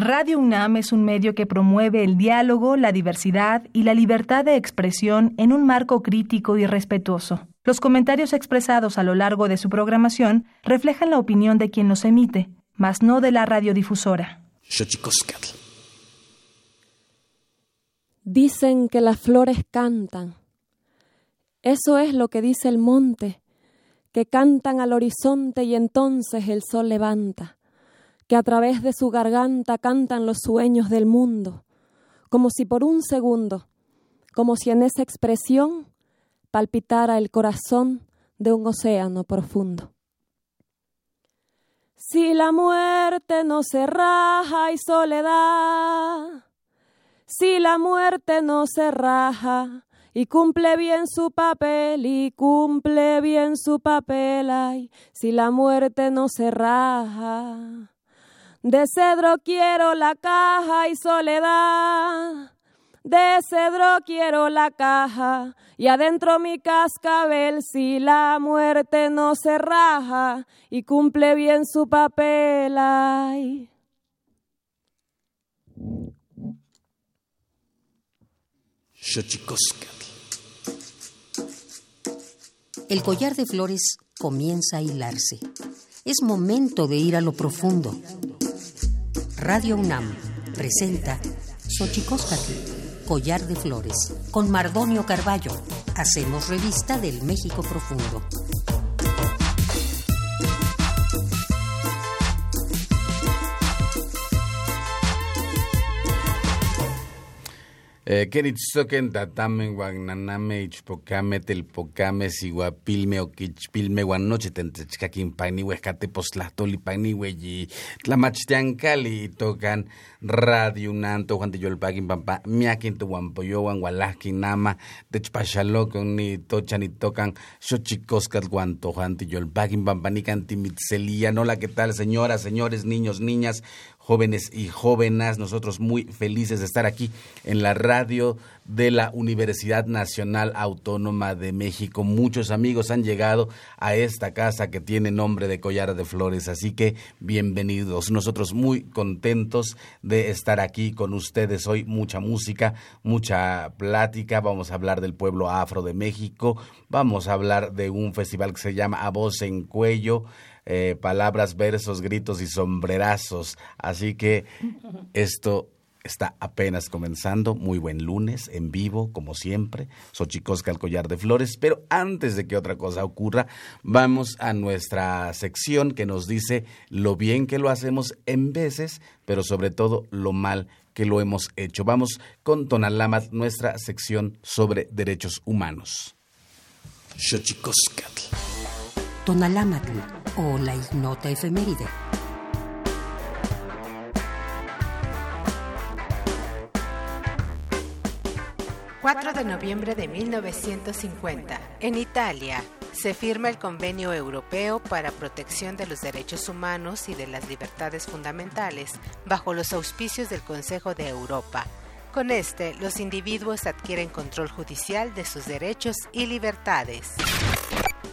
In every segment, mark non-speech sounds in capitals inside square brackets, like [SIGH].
Radio UNAM es un medio que promueve el diálogo, la diversidad y la libertad de expresión en un marco crítico y respetuoso. Los comentarios expresados a lo largo de su programación reflejan la opinión de quien los emite, mas no de la radiodifusora. Dicen que las flores cantan. Eso es lo que dice el monte, que cantan al horizonte y entonces el sol levanta que a través de su garganta cantan los sueños del mundo, como si por un segundo, como si en esa expresión palpitara el corazón de un océano profundo. Si la muerte no se raja y soledad, si la muerte no se raja y cumple bien su papel y cumple bien su papel, ay, si la muerte no se raja de cedro quiero la caja y soledad. De cedro quiero la caja y adentro mi cascabel si la muerte no se raja y cumple bien su papel. Ay. El collar de flores comienza a hilarse. Es momento de ir a lo profundo. Radio UNAM presenta Xochicóscatl, Collar de Flores, con Mardonio Carballo. Hacemos revista del México Profundo. Eh, Keritzoken tatamen guagnaname ichpocame telpocame siguapilme oquichpilme guanoche tentechcaquin paini huescate postlahtoli paini hueyi tlamachtiancali tocan radio unanto juan tiyolpaquin pampa miaquin tuhuampoyohuan hualahquin nama techpaxalocon ni tochan ni tocan xochicoscatl guanto juan tiyolpaquin pampa nican timitzelia hola qué tal señoras señores niños niñas jóvenes y jóvenes. Nosotros muy felices de estar aquí en la radio de la Universidad Nacional Autónoma de México. Muchos amigos han llegado a esta casa que tiene nombre de Collar de Flores, así que bienvenidos. Nosotros muy contentos de estar aquí con ustedes hoy. Mucha música, mucha plática. Vamos a hablar del pueblo afro de México. Vamos a hablar de un festival que se llama A Voz en Cuello. Eh, palabras, versos, gritos y sombrerazos. Así que esto está apenas comenzando. Muy buen lunes, en vivo, como siempre. Xochicosca al collar de flores. Pero antes de que otra cosa ocurra, vamos a nuestra sección que nos dice lo bien que lo hacemos en veces, pero sobre todo lo mal que lo hemos hecho. Vamos con Tonalamat, nuestra sección sobre derechos humanos. Tonalámatl o la ignota efeméride. ...4 de noviembre de 1950... ...en Italia... ...se firma el Convenio Europeo para Protección de los Derechos Humanos y de las Libertades Fundamentales... ...bajo los auspicios del Consejo de Europa... Con este, los individuos adquieren control judicial de sus derechos y libertades.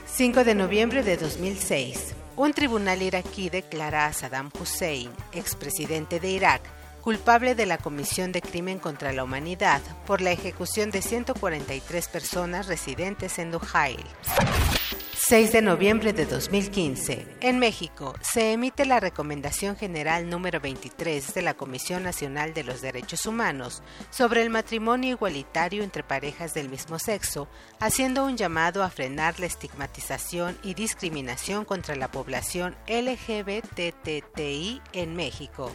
5 de noviembre de 2006. Un tribunal iraquí declara a Saddam Hussein, expresidente de Irak, culpable de la comisión de crimen contra la humanidad por la ejecución de 143 personas residentes en Duhail. 6 de noviembre de 2015. En México se emite la Recomendación General número 23 de la Comisión Nacional de los Derechos Humanos sobre el matrimonio igualitario entre parejas del mismo sexo, haciendo un llamado a frenar la estigmatización y discriminación contra la población LGBTTI en México.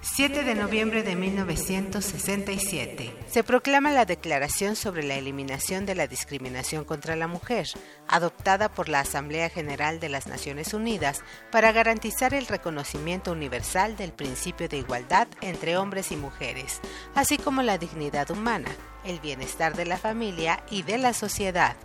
7 de noviembre de 1967. Se proclama la Declaración sobre la Eliminación de la Discriminación contra la Mujer, adoptada por la Asamblea General de las Naciones Unidas para garantizar el reconocimiento universal del principio de igualdad entre hombres y mujeres, así como la dignidad humana, el bienestar de la familia y de la sociedad.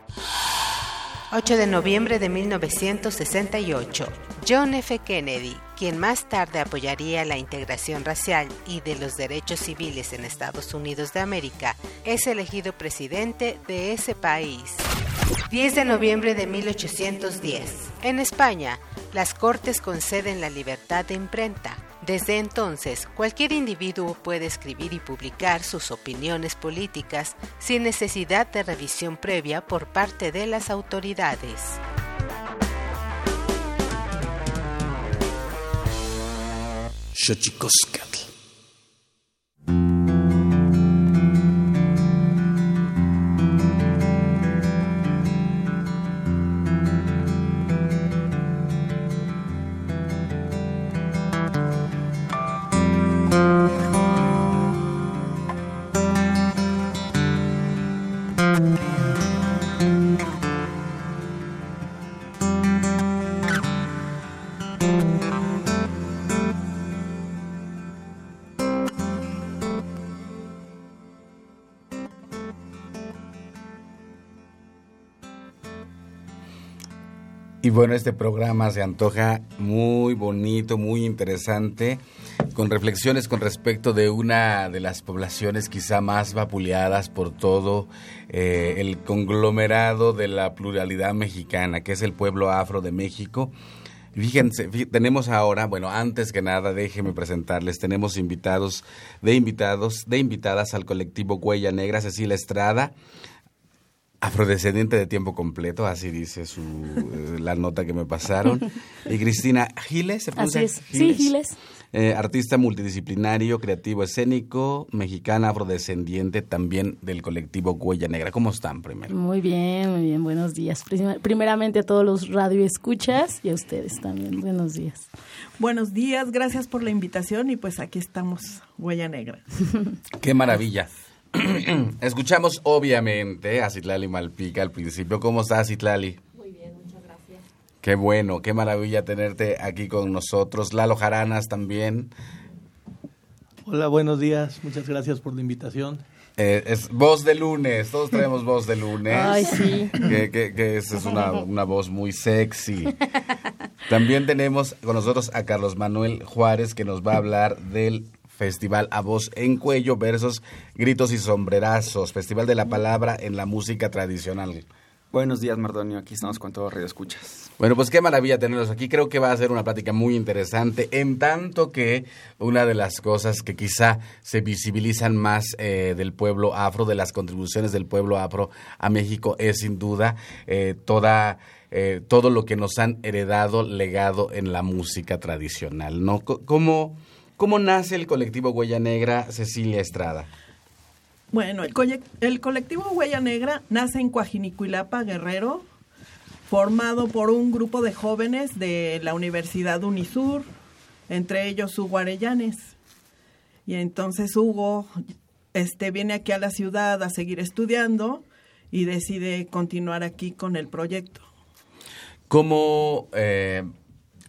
8 de noviembre de 1968. John F. Kennedy, quien más tarde apoyaría la integración racial y de los derechos civiles en Estados Unidos de América, es elegido presidente de ese país. 10 de noviembre de 1810. En España, las Cortes conceden la libertad de imprenta, Desde entonces, cualquier individuo puede escribir y publicar sus opiniones políticas sin necesidad de revisión previa por parte de las autoridades. Y bueno, este programa se antoja muy bonito, muy interesante, con reflexiones con respecto de una de las poblaciones quizá más vapuleadas por todo eh, el conglomerado de la pluralidad mexicana, que es el pueblo afro de México. Fíjense, tenemos ahora, bueno, antes que nada, déjenme presentarles, tenemos invitados, de invitados, de invitadas al colectivo Huella Negra, Cecilia Estrada, afrodescendiente de tiempo completo, así dice su, eh, la nota que me pasaron. Y Cristina Giles, ¿se Así es, sí, Giles. Eh, artista multidisciplinario, creativo escénico, mexicana, afrodescendiente, también del colectivo Huella Negra. ¿Cómo están primero? Muy bien, muy bien, buenos días. Primeramente a todos los radioescuchas y a ustedes también, buenos días. Buenos días, gracias por la invitación y pues aquí estamos, Huella Negra. Qué maravilla. [CLEARS THROAT] Escuchamos obviamente a Citlali Malpica al principio. ¿Cómo estás, Citlali? Muy bien, muchas gracias. Qué bueno, qué maravilla tenerte aquí con nosotros. Lalo Jaranas también. Hola, buenos días. Muchas gracias por la invitación. Eh, es voz de lunes, todos traemos [LAUGHS] voz de lunes. Ay, sí. Que, que, que es, es una, una voz muy sexy. También tenemos con nosotros a Carlos Manuel Juárez que nos va a hablar del Festival A Voz en Cuello versus Gritos y Sombrerazos, Festival de la Palabra en la Música Tradicional. Buenos días, Mardonio. Aquí estamos con todo Radio Escuchas. Bueno, pues qué maravilla tenerlos aquí. Creo que va a ser una plática muy interesante, en tanto que una de las cosas que quizá se visibilizan más eh, del pueblo afro, de las contribuciones del pueblo afro a México, es sin duda eh, toda... Eh, todo lo que nos han heredado, legado en la música tradicional, ¿no? ¿Cómo, ¿Cómo nace el colectivo Huella Negra, Cecilia Estrada? Bueno, el, el colectivo Huella Negra nace en Coajinicuilapa, Guerrero, formado por un grupo de jóvenes de la Universidad Unisur, entre ellos Hugo Arellanes. Y entonces Hugo este, viene aquí a la ciudad a seguir estudiando y decide continuar aquí con el proyecto. ¿Cómo eh,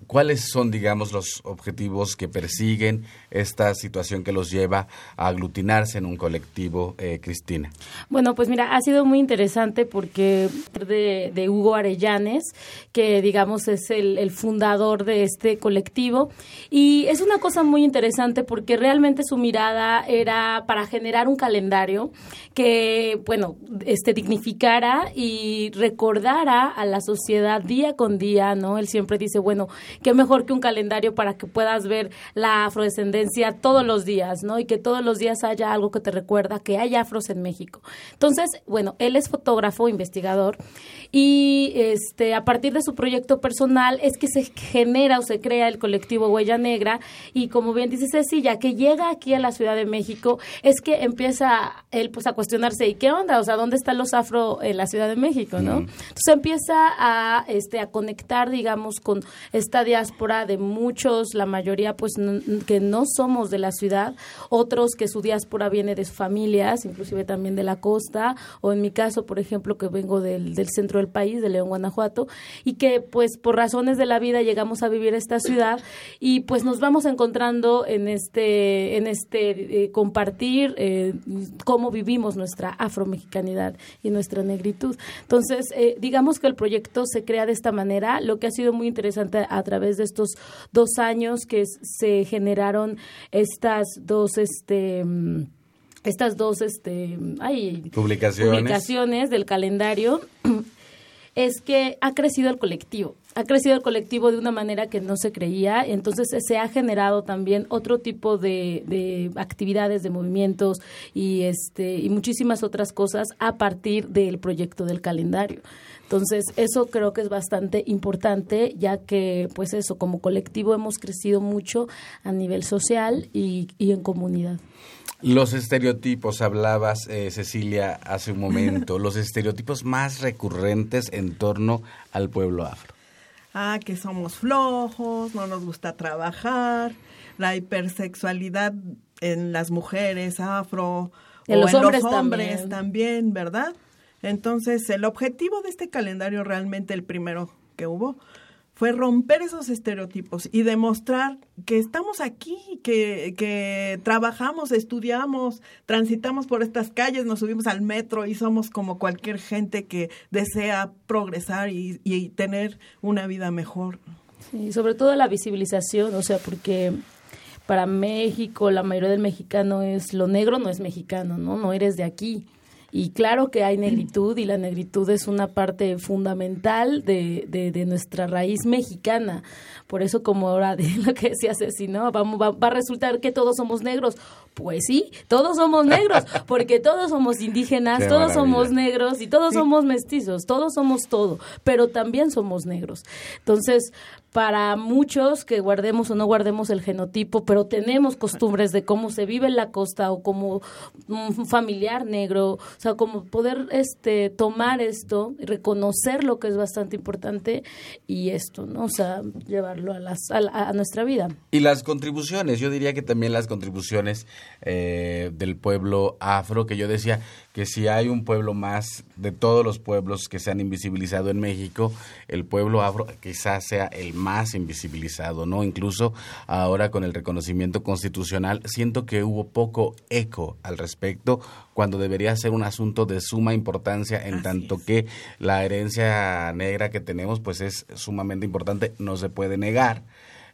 ¿Cuáles son, digamos, los objetivos que persiguen esta situación que los lleva a aglutinarse en un colectivo, eh, Cristina? Bueno, pues mira, ha sido muy interesante porque de, Hugo Arellanes, que digamos es el, el, fundador de este colectivo, y es una cosa muy interesante porque realmente su mirada era para generar un calendario que, bueno, este dignificara y recordara a la sociedad día con día, ¿no? Él siempre dice, bueno, qué mejor que un calendario para que puedas ver la afrodescendencia todos los días, ¿no? Y que todos los días haya algo que te recuerda que hay afros en México. Entonces, bueno, él es fotógrafo, investigador, y este, a partir de su proyecto personal es que se genera o se crea el colectivo Huella Negra, y como bien dice Cecilia, que llega aquí a la Ciudad de México, es que empieza él pues a cuestionarse, ¿y qué onda? O sea, ¿dónde están los afro en la Ciudad de México, no? Mm. Entonces empieza a, este, a conectar, digamos, con esta diáspora de muchos, la mayoría pues que no somos de la ciudad, otros que su diáspora viene de sus familias, inclusive también de la costa, o en mi caso, por ejemplo, que vengo del, del centro del país, de León, Guanajuato, y que pues por razones de la vida llegamos a vivir esta ciudad y pues nos vamos encontrando en este, en este eh, compartir eh, cómo vivimos nuestra afromexicanidad y nuestra negritud. Entonces, eh, digamos que el proyecto se crea de esta manera, lo que ha sido muy interesante a través de estos dos años que se generaron estas dos, este estas dos este publicaciones. publicaciones del calendario [CLEARS THROAT] es que ha crecido el colectivo ha crecido el colectivo de una manera que no se creía, entonces se ha generado también otro tipo de, de, actividades, de movimientos y este y muchísimas otras cosas a partir del proyecto del calendario. Entonces, eso creo que es bastante importante, ya que, pues eso, como colectivo hemos crecido mucho a nivel social y, y en comunidad. Los estereotipos, hablabas, eh, Cecilia, hace un momento, [LAUGHS] los estereotipos más recurrentes en torno al pueblo afro. Ah, que somos flojos, no nos gusta trabajar, la hipersexualidad en las mujeres afro en o los en hombres los hombres también. también, ¿verdad? Entonces, el objetivo de este calendario, realmente el primero que hubo, fue romper esos estereotipos y demostrar que estamos aquí, que, trabajamos, estudiamos, transitamos por estas calles, nos subimos al metro y somos como cualquier gente que desea progresar y, y tener una vida mejor. Sí, sobre todo la visibilización, o sea, porque para México la mayoría del mexicano es lo negro no es mexicano, ¿no? No eres de aquí. Y claro que hay negritud y la negritud es una parte fundamental de, de, de nuestra raíz mexicana. Por eso, como ahora de [LAUGHS] lo que decía Ceci, ¿no? Vamos, va, va, a resultar que todos somos negros. Pues sí, todos somos negros, [LAUGHS] porque todos somos indígenas, Qué todos maravilla. somos negros y todos somos mestizos, todos somos todo, pero también somos negros. Entonces, para muchos que guardemos o no guardemos el genotipo, pero tenemos costumbres de cómo se vive en la costa o como un familiar negro, o sea, como poder este tomar esto, y reconocer lo que es bastante importante y esto, ¿no? O sea, llevarlo a las a, la- a nuestra vida. Y las contribuciones, yo diría que también las contribuciones eh, del pueblo afro, que yo decía que si hay un pueblo más de todos los pueblos que se han invisibilizado en México, el pueblo afro quizás sea el más invisibilizado, ¿no? Incluso ahora con el reconocimiento constitucional, siento que hubo poco eco al respecto cuando debería ser un asunto de suma importancia en Así tanto es. que la herencia negra que tenemos pues es sumamente importante, no se puede negar.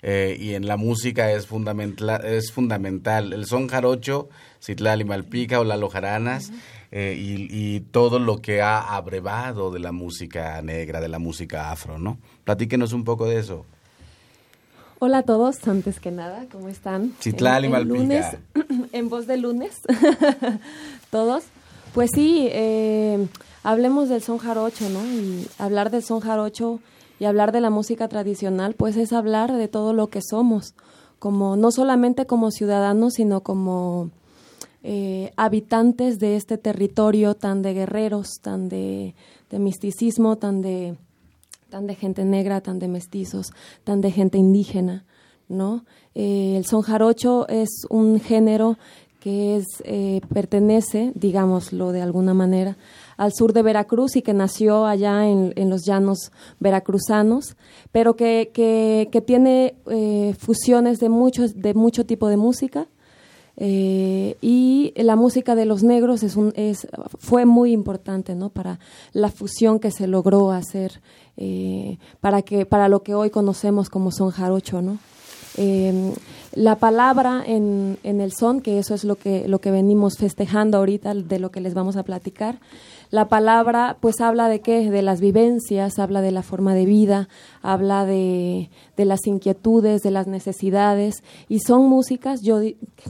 Eh, y en la música es fundamental, es fundamental. El son jarocho, Citlali Malpica o Lalo Jaranas, eh, y, y todo lo que ha abrevado de la música negra, de la música afro, ¿no? Platíquenos un poco de eso. Hola a todos, antes que nada, ¿cómo están? Citlali En- en lunes, [CLEARS THROAT] en voz de lunes, [LAUGHS] todos. Pues sí, eh, hablemos del son jarocho, ¿no? Y hablar del son jarocho y hablar de la música tradicional, pues es hablar de todo lo que somos, como no solamente como ciudadanos, sino como eh, habitantes de este territorio tan de guerreros, tan de, misticismo, tan de tan de gente negra, tan de mestizos, tan de gente indígena, ¿no? Eh, el son jarocho es un género que es, eh, pertenece, digámoslo de alguna manera, al sur de Veracruz y que nació allá en, en los llanos veracruzanos, pero que, que, que tiene eh, fusiones de, muchos, de mucho tipo de música, eh, y la música de los negros es un, es, fue muy importante ¿no? para la fusión que se logró hacer eh, para, que, para lo que hoy conocemos como son jarocho. ¿no? Eh, la palabra en, en el son, que eso es lo que, lo que venimos festejando ahorita, de lo que les vamos a platicar, la palabra pues habla de qué, de las vivencias, habla de la forma de vida, habla de, de las inquietudes, de las necesidades y son músicas, yo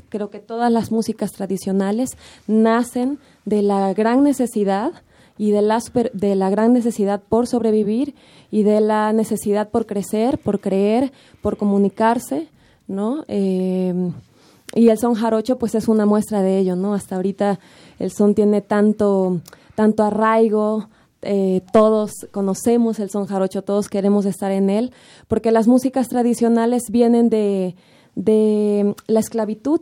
creo que todas las músicas tradicionales nacen de la gran necesidad y de la, de la gran necesidad por sobrevivir y de la necesidad por crecer, por creer, por comunicarse, ¿no? Eh, y el son jarocho pues es una muestra de ello, ¿no? Hasta ahorita el son tiene tanto, tanto arraigo, eh, todos conocemos el son jarocho, todos queremos estar en él, porque las músicas tradicionales vienen de, de la esclavitud,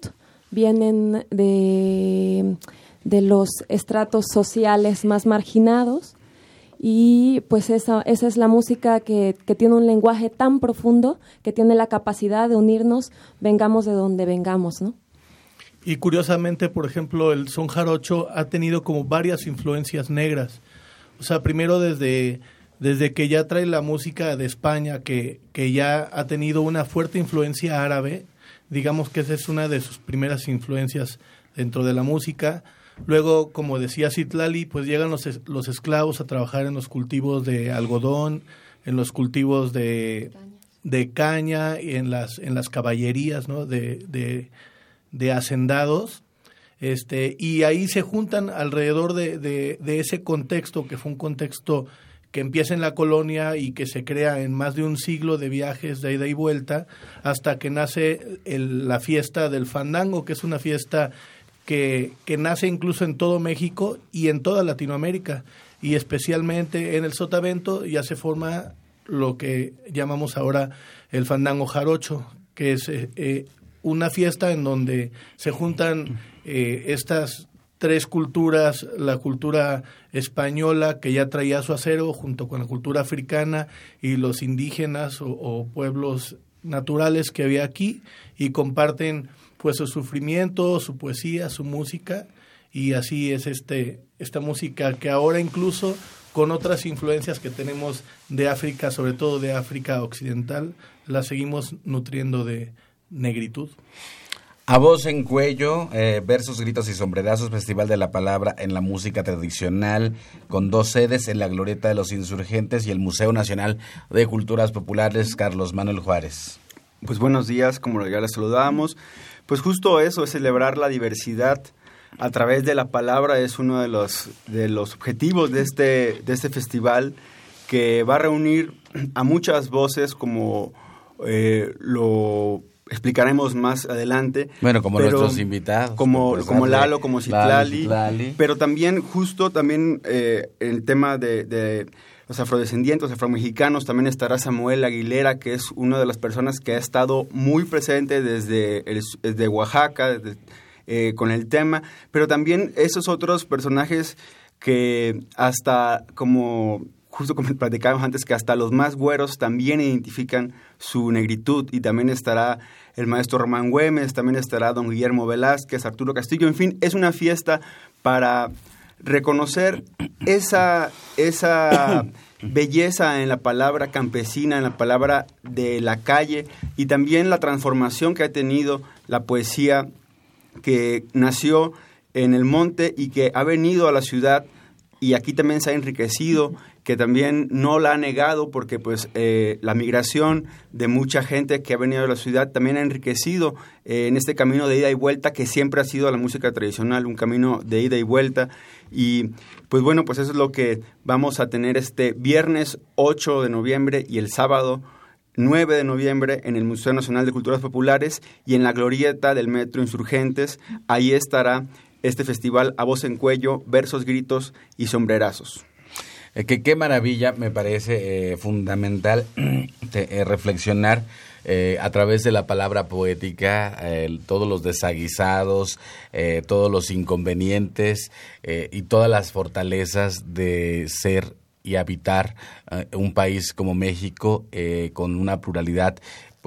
vienen de, de los estratos sociales más marginados y pues esa, esa es la música que, que tiene un lenguaje tan profundo que tiene la capacidad de unirnos, vengamos de donde vengamos, ¿no? Y curiosamente, por ejemplo, el son jarocho ha tenido como varias influencias negras. O sea, primero desde, desde que ya trae la música de España, que, que ya ha tenido una fuerte influencia árabe, digamos que esa es una de sus primeras influencias dentro de la música. Luego, como decía Citlali, pues llegan los, los esclavos a trabajar en los cultivos de algodón, en los cultivos de, de caña y en las, en las caballerías ¿no? de, de, de hacendados. Este, y ahí se juntan alrededor de, de, ese contexto, que fue un contexto que empieza en la colonia y que se crea en más de un siglo de viajes de ida y vuelta, hasta que nace el, la fiesta del fandango, que es una fiesta que, que nace incluso en todo México y en toda Latinoamérica, y especialmente en el Sotavento ya se forma lo que llamamos ahora el fandango jarocho, que es eh, eh, una fiesta en donde se juntan eh, estas tres culturas, la cultura española que ya traía su acero junto con la cultura africana y los indígenas o, o pueblos naturales que había aquí y comparten pues su sufrimiento, su poesía, su música. Y así es este esta música que ahora incluso con otras influencias que tenemos de África, sobre todo de África occidental, la seguimos nutriendo de negritud. A voz en cuello, eh, versos, gritos y sombrerazos, Festival de la Palabra en la Música Tradicional, con dos sedes en la Glorieta de los Insurgentes y el Museo Nacional de Culturas Populares, Carlos Manuel Juárez. Pues buenos días, como ya les saludamos. Pues justo eso, es celebrar la diversidad a través de la palabra, es uno de los, de los objetivos de este, de este festival, que va a reunir a muchas voces como eh, lo explicaremos más adelante. Bueno, como pero nuestros invitados. Como, pues, como Lalo, como Citlali. Pero también, justo también eh, el tema de, de los afrodescendientes, afromexicanos, también estará Samuel Aguilera, que es una de las personas que ha estado muy presente desde, el- desde Oaxaca, desde, eh, con el tema. Pero también esos otros personajes que hasta como justo como platicábamos antes, que hasta los más güeros también identifican su negritud. Y también estará el maestro Román Güemes, también estará don Guillermo Velázquez, Arturo Castillo, en fin, es una fiesta para reconocer esa, esa [COUGHS] belleza en la palabra campesina, en la palabra de la calle y también la transformación que ha tenido la poesía que nació en el monte y que ha venido a la ciudad y aquí también se ha enriquecido, que también no la ha negado porque pues eh, la migración de mucha gente que ha venido a la ciudad también ha enriquecido eh, en este camino de ida y vuelta que siempre ha sido la música tradicional, un camino de ida y vuelta. Y pues bueno, pues eso es lo que vamos a tener este viernes 8 de noviembre y el sábado 9 de noviembre en el Museo Nacional de Culturas Populares y en la glorieta del Metro Insurgentes. Ahí estará este festival a voz en cuello, versos, gritos y sombrerazos. Eh, que qué maravilla, me parece eh, fundamental [CLEARS THROAT] eh, reflexionar a través de la palabra poética, todos los desaguisados, todos los inconvenientes y todas las fortalezas de ser y habitar un país como México con una pluralidad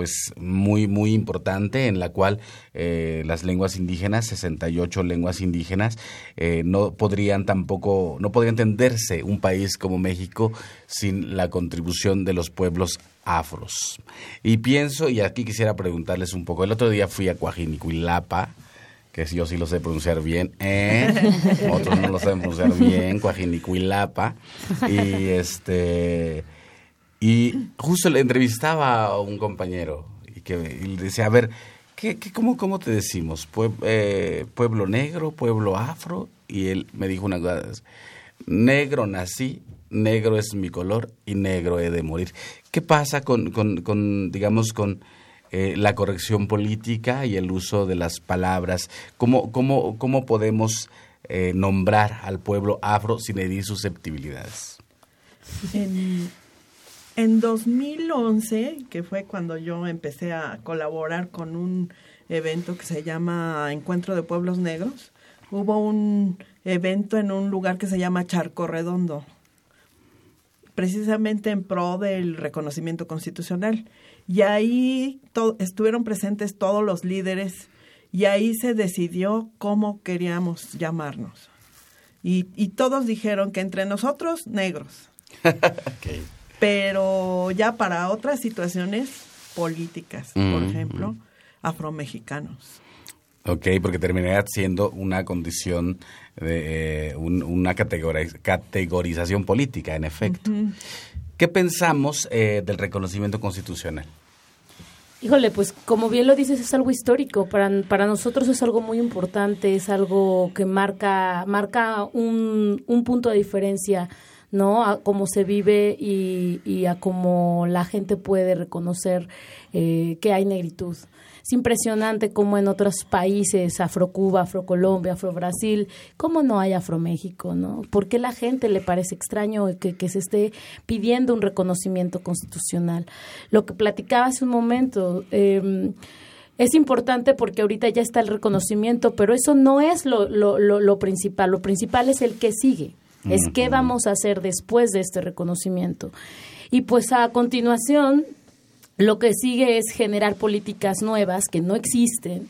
pues muy muy importante en la cual eh, las lenguas indígenas 68 lenguas indígenas eh, no podrían tampoco no podría entenderse un país como México sin la contribución de los pueblos afros y pienso y aquí quisiera preguntarles un poco el otro día fui a Coajinicuilapa que yo sí lo sé pronunciar bien, ¿eh? [LAUGHS] otros no lo saben pronunciar bien, Coajinicuilapa, y este y justo le entrevistaba a un compañero y que le decía, a ver, ¿qué, cómo, ¿cómo te decimos? Eh, ¿Pueblo negro? ¿Pueblo afro? Y él me dijo una cosa, negro nací, negro es mi color y negro he de morir. ¿Qué pasa con, con, con digamos, con eh, la corrección política y el uso de las palabras? ¿Cómo, cómo, cómo podemos eh, nombrar al pueblo afro sin herir susceptibilidades? En, en 2011, que fue cuando yo empecé a colaborar con un evento que se llama Encuentro de Pueblos Negros, hubo un evento en un lugar que se llama Charco Redondo, precisamente en pro del reconocimiento constitucional. Y ahí estuvieron presentes todos los líderes y ahí se decidió cómo queríamos llamarnos. Y todos dijeron que entre nosotros, negros [LAUGHS] pero ya para otras situaciones políticas, por Mm, ejemplo, afromexicanos. Ok, porque terminaría siendo una condición de eh, un- una categori- categorización política, en efecto. ¿Qué pensamos eh, del reconocimiento constitucional? Híjole, pues como bien lo dices, es algo histórico. Para, para nosotros es algo muy importante, es algo que marca, marca un, un punto de diferencia, ¿no? A cómo se vive y, y a cómo la gente puede reconocer eh, que hay negritud. Es impresionante cómo en otros países, Afrocuba, Afrocolombia, Afrobrasil, cómo no hay Afroméxico, ¿no? ¿Por qué la gente le parece extraño que, que se esté pidiendo un reconocimiento constitucional? Lo que platicaba hace un momento, eh, es importante porque ahorita ya está el reconocimiento, pero eso no es lo, lo, lo principal. Lo principal es el que sigue. Es qué vamos a hacer después de este reconocimiento. Y pues a continuación, lo que sigue es generar políticas nuevas que no existen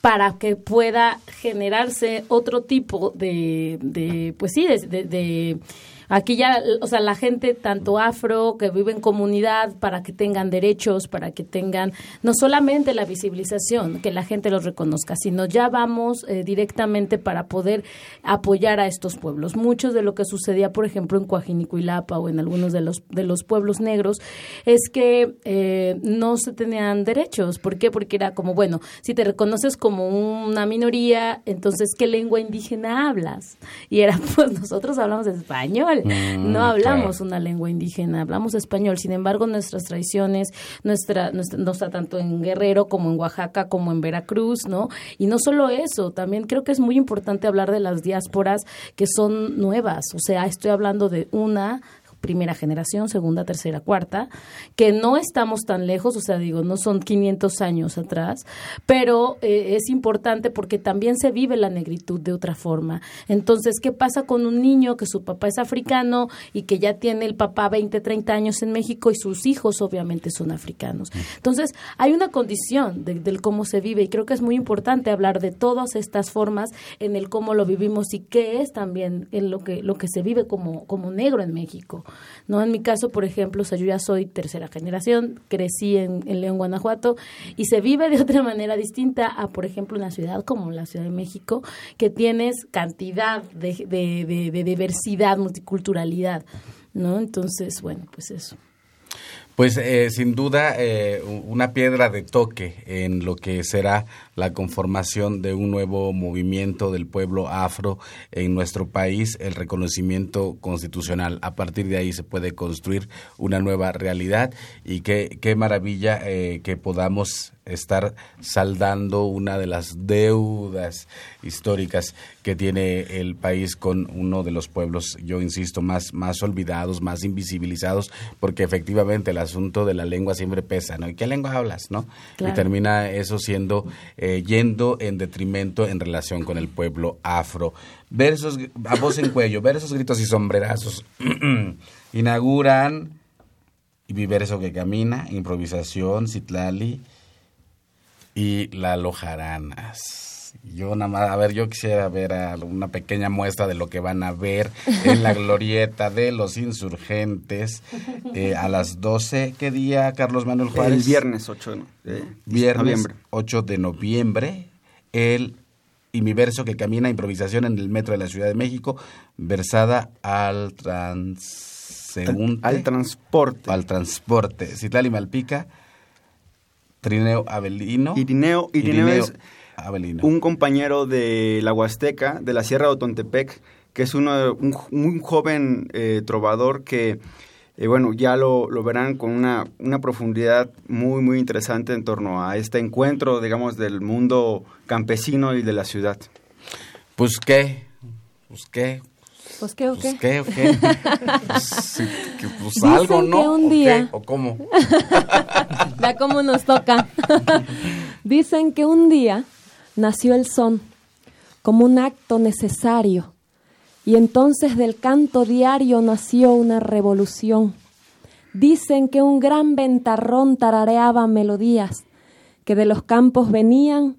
para que pueda generarse otro tipo de, de pues sí, de, de- de- aquí ya, o sea, la gente tanto afro que vive en comunidad para que tengan derechos, para que tengan no solamente la visibilización, que la gente los reconozca, sino ya vamos eh, directamente para poder apoyar a estos pueblos. Muchos de lo que sucedía, por ejemplo, en Coajinicuilapa o en algunos de los de los pueblos negros es que eh, no se tenían derechos. ¿Por qué? Porque era como, bueno, si te reconoces como una minoría, entonces, ¿qué lengua indígena hablas? Y era, [LAUGHS] pues nosotros hablamos español, Mm, no hablamos claro. una lengua indígena, hablamos español. Sin embargo, nuestras tradiciones, nuestra, nuestra, no está tanto en Guerrero como en Oaxaca, como en Veracruz, ¿no? Y no solo eso, también creo que es muy importante hablar de las diásporas que son nuevas. O sea, estoy hablando de una primera generación, segunda, tercera, cuarta, que no estamos tan lejos, o sea, digo, no son 500 años atrás, pero eh, es importante porque también se vive la negritud de otra forma. Entonces, ¿qué pasa con un niño que su papá es africano y que ya tiene el papá 20, 30 años en México y sus hijos obviamente son africanos? Entonces, hay una condición de- del cómo se vive y creo que es muy importante hablar de todas estas formas en el cómo lo vivimos y qué es también en lo que lo que se vive como como negro en México. No en mi caso, por ejemplo, o yo ya soy tercera generación, crecí en, León, Guanajuato y se vive de [LAUGHS] otra manera distinta a, por ejemplo, una ciudad como la Ciudad de México, que tienes cantidad de, de, diversidad, multiculturalidad, ¿no? Entonces, bueno, pues eso. Pues eh, sin duda eh, una piedra de toque en lo que será la conformación de un nuevo movimiento del pueblo afro en nuestro país, el reconocimiento constitucional. A partir de ahí se puede construir una nueva realidad y qué, qué maravilla eh, que podamos estar saldando una de las deudas históricas que tiene el país con uno de los pueblos, yo insisto, más, más olvidados, más invisibilizados, porque efectivamente el asunto de la lengua siempre pesa, ¿no? ¿Y qué lengua hablas, no? Claro. Y termina eso siendo, eh, yendo en detrimento en relación con el pueblo afro. Versos, a voz en cuello, versos, gritos y sombrerazos [CLEARS THROAT] inauguran y mi verso que camina, improvisación, Citlali y Lalo Jaranas. Yo nada más, a ver, yo quisiera ver a una pequeña muestra de lo que van a ver en la glorieta de los insurgentes eh, a las 12. ¿Qué día, Carlos Manuel El Juárez? viernes 8 de Viernes noviembre. 8 de noviembre. El y mi verso que camina improvisación en el metro de la Ciudad de México, versada al transeúnte. Al, al transporte. al transporte. Citlali Malpica, Trineo Avelino. Irineo, Irineo, es Avelino. un compañero de la Huasteca, de la Sierra de Otontepec, que es uno, un, un joven eh, trovador que, eh, bueno, ya lo, lo verán con una, una profundidad muy, muy interesante en torno a este encuentro, digamos, del mundo campesino y de la ciudad. Pues qué, pues qué, Pues qué, o pues qué. qué, o qué. [LAUGHS] Pues, sí, que, pues Dicen algo, ¿no? que un ¿O qué? día- ¿O cómo? [LAUGHS] Ya cómo nos toca. [LAUGHS] Dicen que un día nació el son como un acto necesario y entonces del canto diario nació una revolución. Dicen que un gran ventarrón tarareaba melodías que de los campos venían,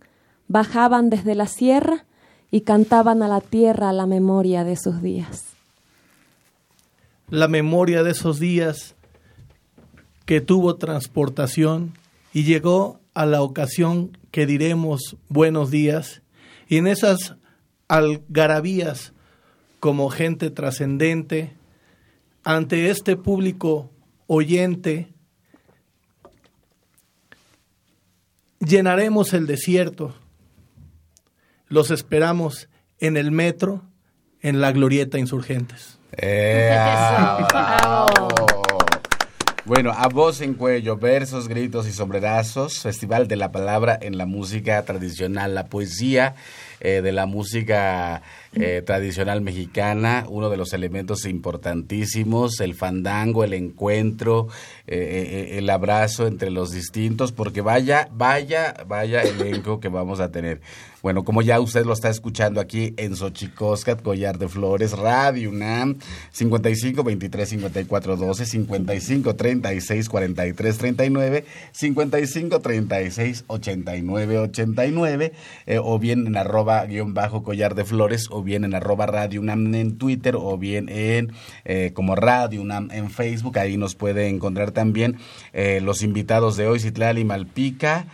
bajaban desde la sierra y cantaban a la tierra la memoria de sus días. la memoria de esos días que tuvo transportación y llegó a la ocasión que diremos buenos días. Y en esas algarabías como gente trascendente, ante este público oyente, llenaremos el desierto. Los esperamos en el metro, en la glorieta Insurgentes. Bueno, a voz en cuello, versos, gritos y sombrerazos, Festival de la Palabra en la música tradicional, la poesía eh, de la música eh, tradicional mexicana, uno de los elementos importantísimos, el fandango, el encuentro, eh, el abrazo entre los distintos, porque vaya, vaya, vaya elenco que vamos a tener. Bueno, como ya usted lo está escuchando aquí en Xochicoscat, Collar de Flores, Radio UNAM, 55 23 54 12, 55 36 43 39, 55 36 89 89, o bien en arroba guion bajo Collar de Flores, o bien en arroba Radio UNAM en Twitter, o bien en eh, como Radio UNAM en Facebook. Ahí nos puede encontrar también eh, los invitados de hoy, Citlali Malpica,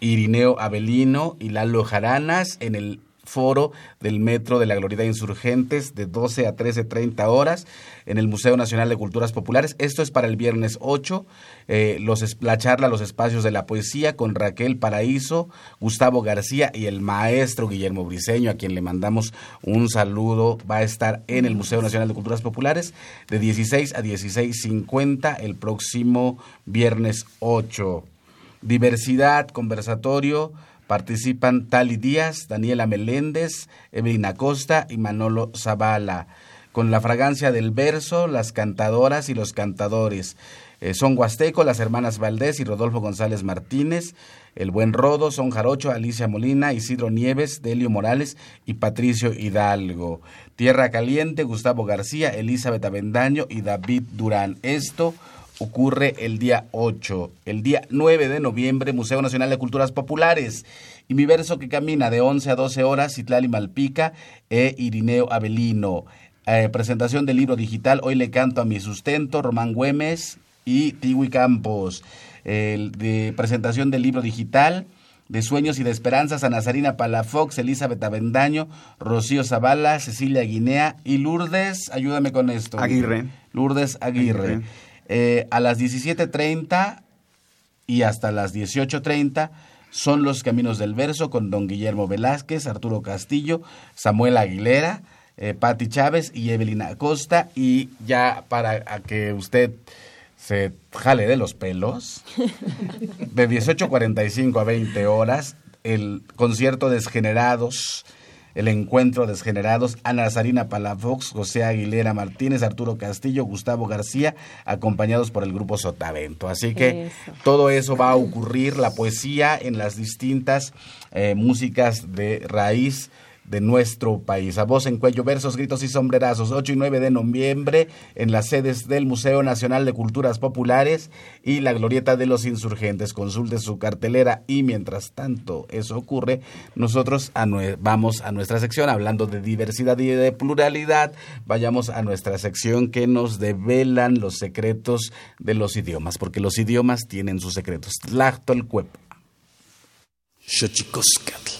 Irineo Avelino y Lalo Jaranas en el foro del Metro de la Glorida Insurgentes de 12 a 13.30 horas en el Museo Nacional de Culturas Populares. Esto es para el viernes 8, eh, los, la charla Los Espacios de la Poesía con Raquel Paraíso, Gustavo García y el maestro Guillermo Briseño, a quien le mandamos un saludo. Va a estar en el Museo Nacional de Culturas Populares de 16 a 16.50 el próximo viernes 8 diversidad, conversatorio, participan Tali Díaz, Daniela Meléndez, Evelyn Acosta y Manolo Zavala. Con la fragancia del verso, las cantadoras y los cantadores. Eh, son Huasteco, las hermanas Valdés y Rodolfo González Martínez, El Buen Rodo, Son Jarocho, Alicia Molina, Isidro Nieves, Delio Morales y Patricio Hidalgo. Tierra Caliente, Gustavo García, Elizabeth Avendaño y David Durán. Esto ocurre el día 8. El día 9 de noviembre, Museo Nacional de Culturas Populares. Y mi verso que camina de 11 a 12 horas, Citlali Malpica e Irineo Avelino. Eh, presentación del libro digital, Hoy le canto a mi sustento, Román Güemes y Tiwi Campos. de presentación del libro digital, de Sueños y de Esperanzas a Nazarina Palafox, Elizabeth Avendaño, Rocío Zavala, Cecilia Guinea y Lourdes, ayúdame con esto. Aguirre. Lourdes Aguirre. Eh, a las 17.30 y hasta las 18.30 son los Caminos del Verso con don Guillermo Velázquez, Arturo Castillo, Samuel Aguilera, eh, Patti Chávez y Evelina Acosta. Y ya para que usted se jale de los pelos, de 18.45 a 20 horas, el concierto Desgenerados el encuentro Desgenerados, Ana Nazarina Palafox, José Aguilera Martínez, Arturo Castillo, Gustavo García, acompañados por el grupo Sotavento. Así que todo eso va a ocurrir, la poesía en las distintas eh, músicas de raíz de nuestro país. A voz en cuello, versos, gritos y sombrerazos, 8 y 9 de noviembre en las sedes del Museo Nacional de Culturas Populares y la Glorieta de los Insurgentes. Consulte su cartelera y mientras tanto eso ocurre, nosotros vamos a nuestra sección hablando de diversidad y de pluralidad. Vayamos a nuestra sección que nos develan los secretos de los idiomas, porque los idiomas tienen sus secretos. Tlachtolcuep. Xochicoscatl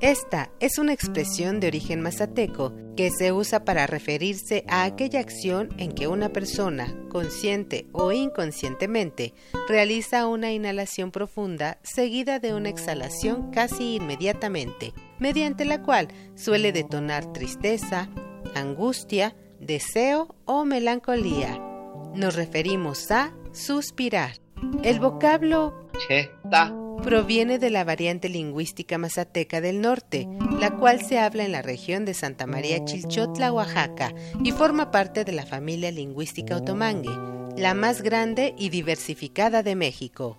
esta es una expresión de origen mazateco que se usa para referirse a aquella acción en que una persona, consciente o inconscientemente, realiza una inhalación profunda seguida de una exhalación casi inmediatamente, mediante la cual suele detonar tristeza, angustia, deseo o melancolía. Nos referimos a suspirar. El vocablo cheta proviene de la variante lingüística mazateca del norte, la cual se habla en la región de Santa María Chilchotla, Oaxaca, y forma parte de la familia lingüística otomangue, la más grande y diversificada de México.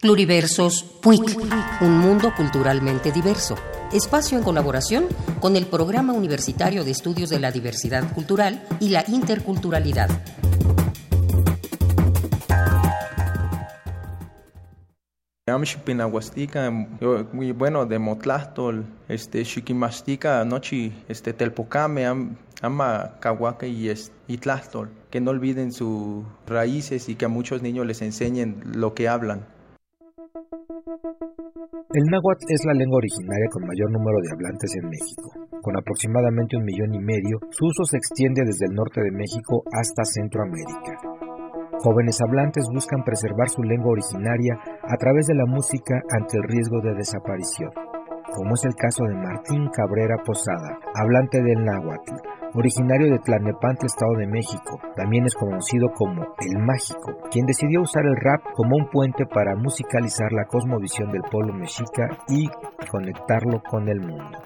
Pluriversos PUIC, un mundo culturalmente diverso. Espacio en colaboración con el Programa Universitario de Estudios de la Diversidad Cultural y la Interculturalidad. muy bueno de Motlastol, este Chiquimastica, Nochi, este Telpocame, ama Cahuaca y Itlastol, que no olviden sus raíces y que a muchos niños les enseñen lo que hablan. El náhuatl es la lengua originaria con mayor número de hablantes en México. Con aproximadamente un millón y medio, su uso se extiende desde el norte de México hasta Centroamérica. Jóvenes hablantes buscan preservar su lengua originaria a través de la música ante el riesgo de desaparición, como es el caso de Martín Cabrera Posada, hablante del náhuatl, originario de Tlalnepantla, Estado de México. También es conocido como El Mágico, quien decidió usar el rap como un puente para musicalizar la cosmovisión del pueblo mexica y conectarlo con el mundo.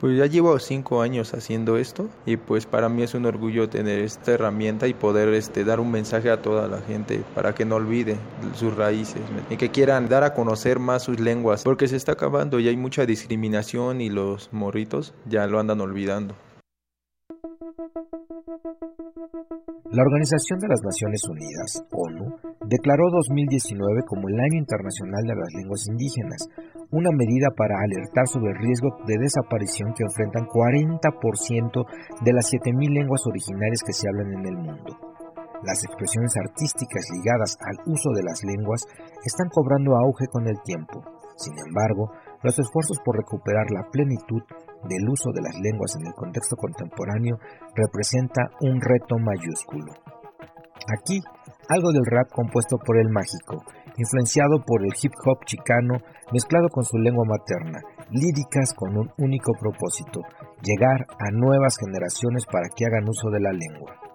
Pues ya llevo cinco años haciendo esto y pues para mí es un orgullo tener esta herramienta y poder este, dar un mensaje a toda la gente para que no olvide sus raíces y que quieran dar a conocer más sus lenguas porque se está acabando y hay mucha discriminación y los morritos ya lo andan olvidando. La Organización de las Naciones Unidas, ONU, declaró 2019 como el Año Internacional de las Lenguas Indígenas, una medida para alertar sobre el riesgo de desaparición que enfrentan 40% de las 7.000 lenguas originarias que se hablan en el mundo. Las expresiones artísticas ligadas al uso de las lenguas están cobrando auge con el tiempo. Sin embargo, los esfuerzos por recuperar la plenitud del uso de las lenguas en el contexto contemporáneo representa un reto mayúsculo. Aquí, algo del rap compuesto por el mágico, influenciado por el hip hop chicano mezclado con su lengua materna, líricas con un único propósito, llegar a nuevas generaciones para que hagan uso de la lengua.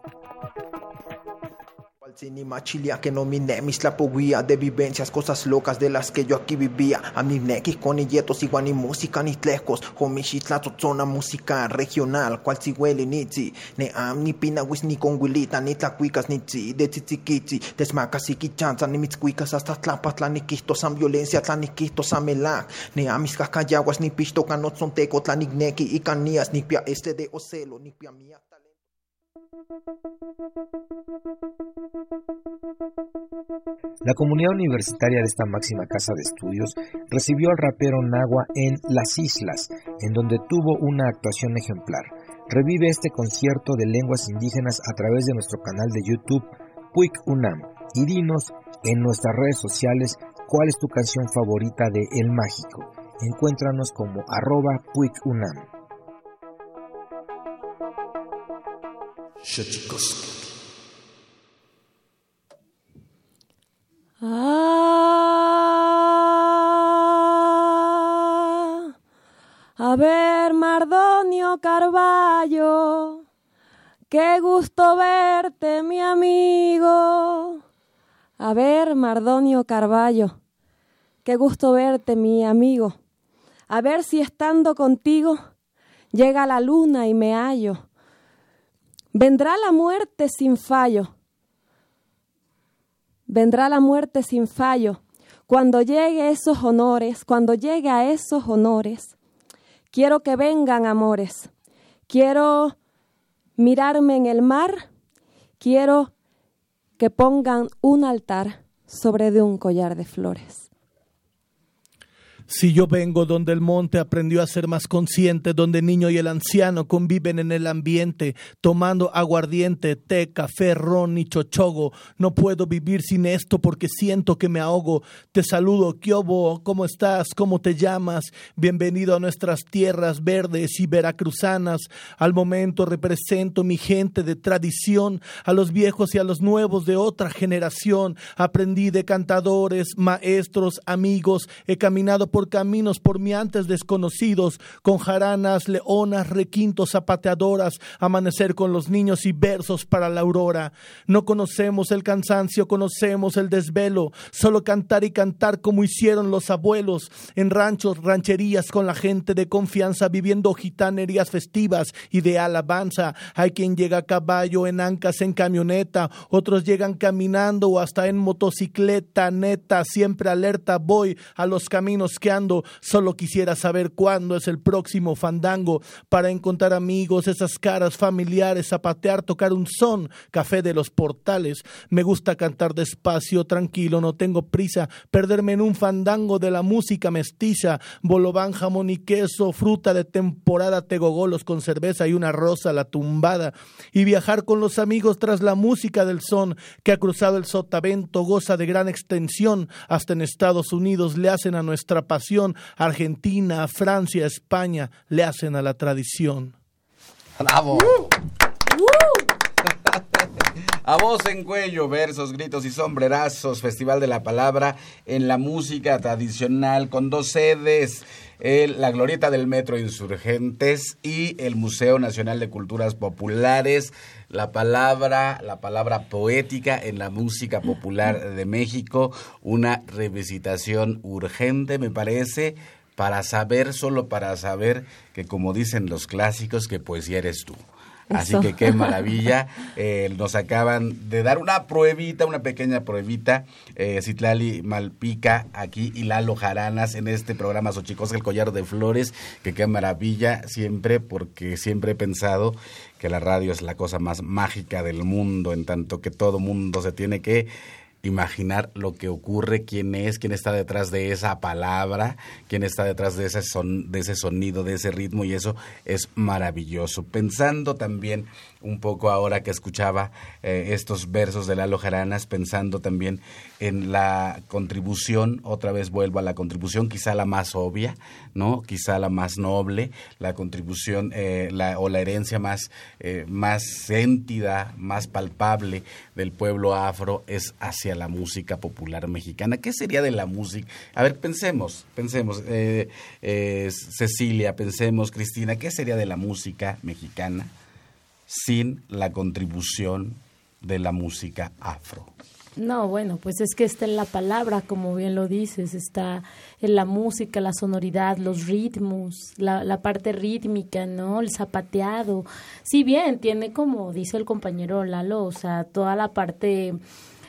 Ni machilia que no mi nemis la poguía de vivencias, cosas locas de las que yo aquí vivía. A mi nequis con yetos igual ni música ni tlejos. Homishitla zona música regional, cual si huele ni tzi. Ne am ni pinawis ni conguilita ni tlacuicas ni tzi. De tzitzikitzi, desmacas y quichanza ni mitzcuicas hasta tlapatla ni quistos am violencia tla ni quistos am melac. Ne amis cacayaguas ni pisto canot son teco tla ni neki y canías ni pia este de ocelo ni pia mía. La comunidad universitaria de esta máxima casa de estudios recibió al rapero Nagua en Las Islas, en donde tuvo una actuación ejemplar. Revive este concierto de lenguas indígenas a través de nuestro canal de YouTube Puig Unam y dinos en nuestras redes sociales cuál es tu canción favorita de El Mágico. Encuéntranos como arroba Unam. Ah, a ver, Mardonio Carballo, qué gusto verte, mi amigo. A ver, Mardonio Carballo, qué gusto verte, mi amigo. A ver si estando contigo llega la luna y me hallo. Vendrá la muerte sin fallo vendrá la muerte sin fallo. Cuando llegue esos honores, cuando llegue a esos honores, quiero que vengan amores. Quiero mirarme en el mar, quiero que pongan un altar sobre de un collar de flores. Si yo vengo donde el monte aprendió a ser más consciente, donde el niño y el anciano conviven en el ambiente, tomando aguardiente, té, café, ron y chochogo, no puedo vivir sin esto porque siento que me ahogo. Te saludo, Kiobo, ¿cómo estás? ¿Cómo te llamas? Bienvenido a nuestras tierras verdes y veracruzanas. Al momento represento mi gente de tradición, a los viejos y a los nuevos de otra generación. Aprendí de cantadores, maestros, amigos, he caminado por caminos por mí antes desconocidos, con jaranas, leonas, requintos, zapateadoras, amanecer con los niños y versos para la aurora. No conocemos el cansancio, conocemos el desvelo, solo cantar y cantar como hicieron los abuelos, en ranchos, rancherías con la gente de confianza, viviendo gitanerías festivas y de alabanza. Hay quien llega a caballo, en ancas, en camioneta, otros llegan caminando o hasta en motocicleta, neta, siempre alerta, voy a los caminos solo quisiera saber cuándo es el próximo fandango para encontrar amigos, esas caras familiares, zapatear, tocar un son, café de los portales. Me gusta cantar despacio, tranquilo, no tengo prisa, perderme en un fandango de la música mestiza, bolobán, jamón y queso, fruta de temporada, tegogolos con cerveza y una rosa la tumbada, y viajar con los amigos tras la música del son que ha cruzado el sotavento, goza de gran extensión, hasta en Estados Unidos le hacen a nuestra pasión, Argentina, Francia, España, le hacen a la tradición. ¡Bravo! [LAUGHS] A voz en cuello, versos, gritos y sombrerazos, Festival de la Palabra en la música tradicional con dos sedes, el, la Glorieta del Metro Insurgentes y el Museo Nacional de Culturas Populares. La palabra, la palabra poética en la música popular de México, una revisitación urgente, me parece, para saber, solo para saber que como dicen los clásicos, que poesía eres tú. Así Eso. que qué maravilla. Eh, nos acaban de dar una pruebita, una pequeña pruebita. Eh, Citlali Malpica aquí y Lalo Jaranas en este programa Xochicosca, el collar de flores. Que qué maravilla siempre, porque siempre he pensado que la radio es la cosa más mágica del mundo, en tanto que todo mundo se tiene que imaginar lo que ocurre, quién es, quién está detrás de esa palabra, quién está detrás de ese son, de ese sonido, de ese ritmo y eso es maravilloso. Pensando también un poco ahora que escuchaba eh, estos versos de Lalo Jaranas, pensando también en la contribución, otra vez vuelvo a la contribución, quizá la más obvia, ¿no? Quizá la más noble, la contribución eh, la, o la herencia más, eh, más sentida, más palpable del pueblo afro es hacia la música popular mexicana. ¿Qué sería de la música? A ver, pensemos, pensemos, eh, eh, Cecilia, pensemos, Cristina, ¿qué sería de la música mexicana sin la contribución de la música afro? No, bueno, pues es que está en la palabra, como bien lo dices, está en la música, la sonoridad, los ritmos, la, la parte rítmica, ¿no? El zapateado. Si bien tiene, como dice el compañero Lalo, o sea, toda la parte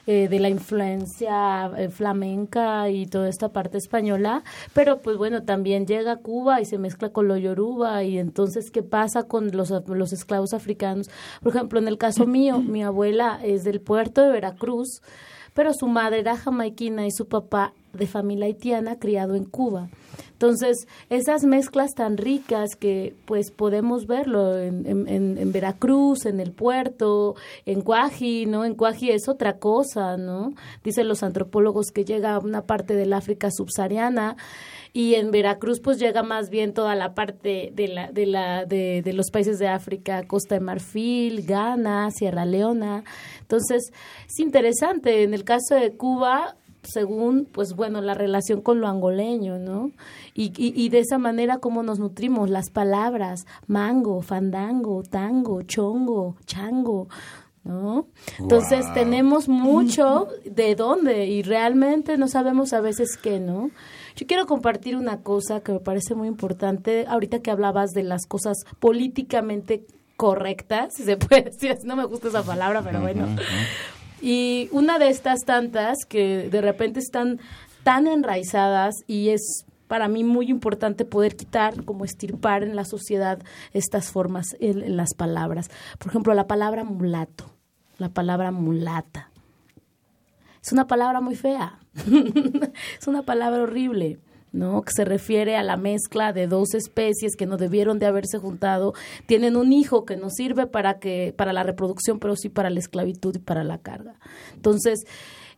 eh, de la influencia eh, flamenca y toda esta parte española, pero pues bueno, también llega a Cuba y se mezcla con lo yoruba y entonces, ¿qué pasa con los, los esclavos africanos? Por ejemplo, en el caso mío, mi abuela es del puerto de Veracruz, pero su madre era jamaiquina y su papá de familia haitiana criado en Cuba. Entonces, esas mezclas tan ricas que pues podemos verlo en, en, en Veracruz, en el puerto, en Cuaji, ¿no? En Cuaji es otra cosa, ¿no? Dicen los antropólogos que llega a una parte del África subsahariana y en Veracruz pues llega más bien toda la parte de la de la de, de los países de África, Costa de Marfil, Ghana, Sierra Leona. Entonces, es interesante en el caso de Cuba según, pues bueno, la relación con lo angoleño, ¿no? Y, y, y, de esa manera cómo nos nutrimos, las palabras, mango, fandango, tango, chongo, chango, ¿no? Entonces Wow. tenemos mucho de dónde y realmente no sabemos a veces qué, ¿no? Yo quiero compartir una cosa que me parece muy importante, ahorita que hablabas de las cosas políticamente correctas, si se puede decir, no me gusta esa palabra, pero bueno. Y una de estas tantas que de repente están tan enraizadas y es para mí muy importante poder quitar, como estirpar en la sociedad estas formas en, en las palabras. Por ejemplo, la palabra mulato, la palabra mulata. Es una palabra muy fea, [LAUGHS] es una palabra horrible, ¿no? Que se refiere a la mezcla de dos especies que no debieron de haberse juntado, tienen un hijo que no sirve para que para la reproducción, pero sí para la esclavitud y para la carga. Entonces,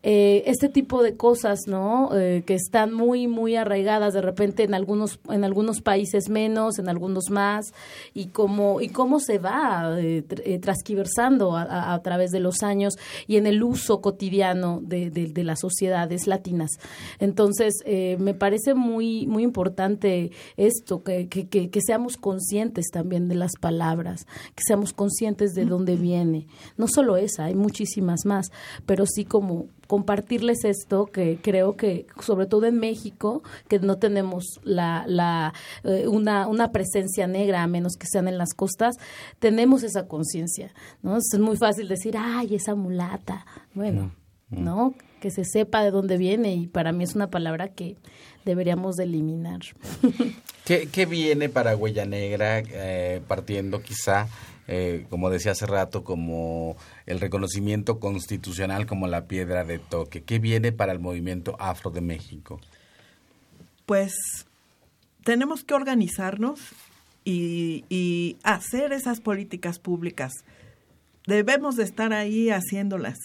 eh, este tipo de cosas, ¿no? Eh, que están muy, muy arraigadas de repente en algunos, en algunos países menos, en algunos más, y cómo, y cómo se va eh, transquiversando a, a, través de los años y en el uso cotidiano de, de, de las sociedades latinas. Entonces, me parece muy, muy importante esto, que, que, que, que seamos conscientes también de las palabras, que seamos conscientes de dónde viene. No solo esa, hay muchísimas más, pero sí como compartirles esto que creo que sobre todo en México que no tenemos la, la eh, una, una presencia negra a menos que sean en las costas tenemos esa conciencia no es muy fácil decir ay esa mulata bueno no que se sepa de dónde viene y para mí es una palabra que deberíamos de eliminar. [LAUGHS] ¿Qué, ¿Qué, viene para Huella Negra eh, partiendo quizá eh, como decía hace rato, como el reconocimiento constitucional como la piedra de toque. ¿Qué viene para el movimiento afro de México? Pues tenemos que organizarnos y, y hacer esas políticas públicas. Debemos de estar ahí haciéndolas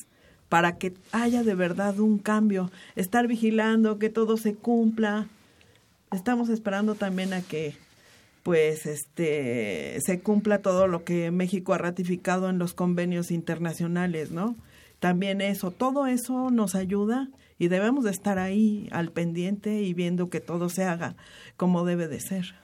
para que haya de verdad un cambio, estar vigilando que todo se cumpla. Estamos esperando también a que pues este se cumpla todo lo que México ha ratificado en los convenios internacionales, ¿no? También eso, todo eso nos ayuda y debemos de estar ahí al pendiente y viendo que todo se haga como debe de ser.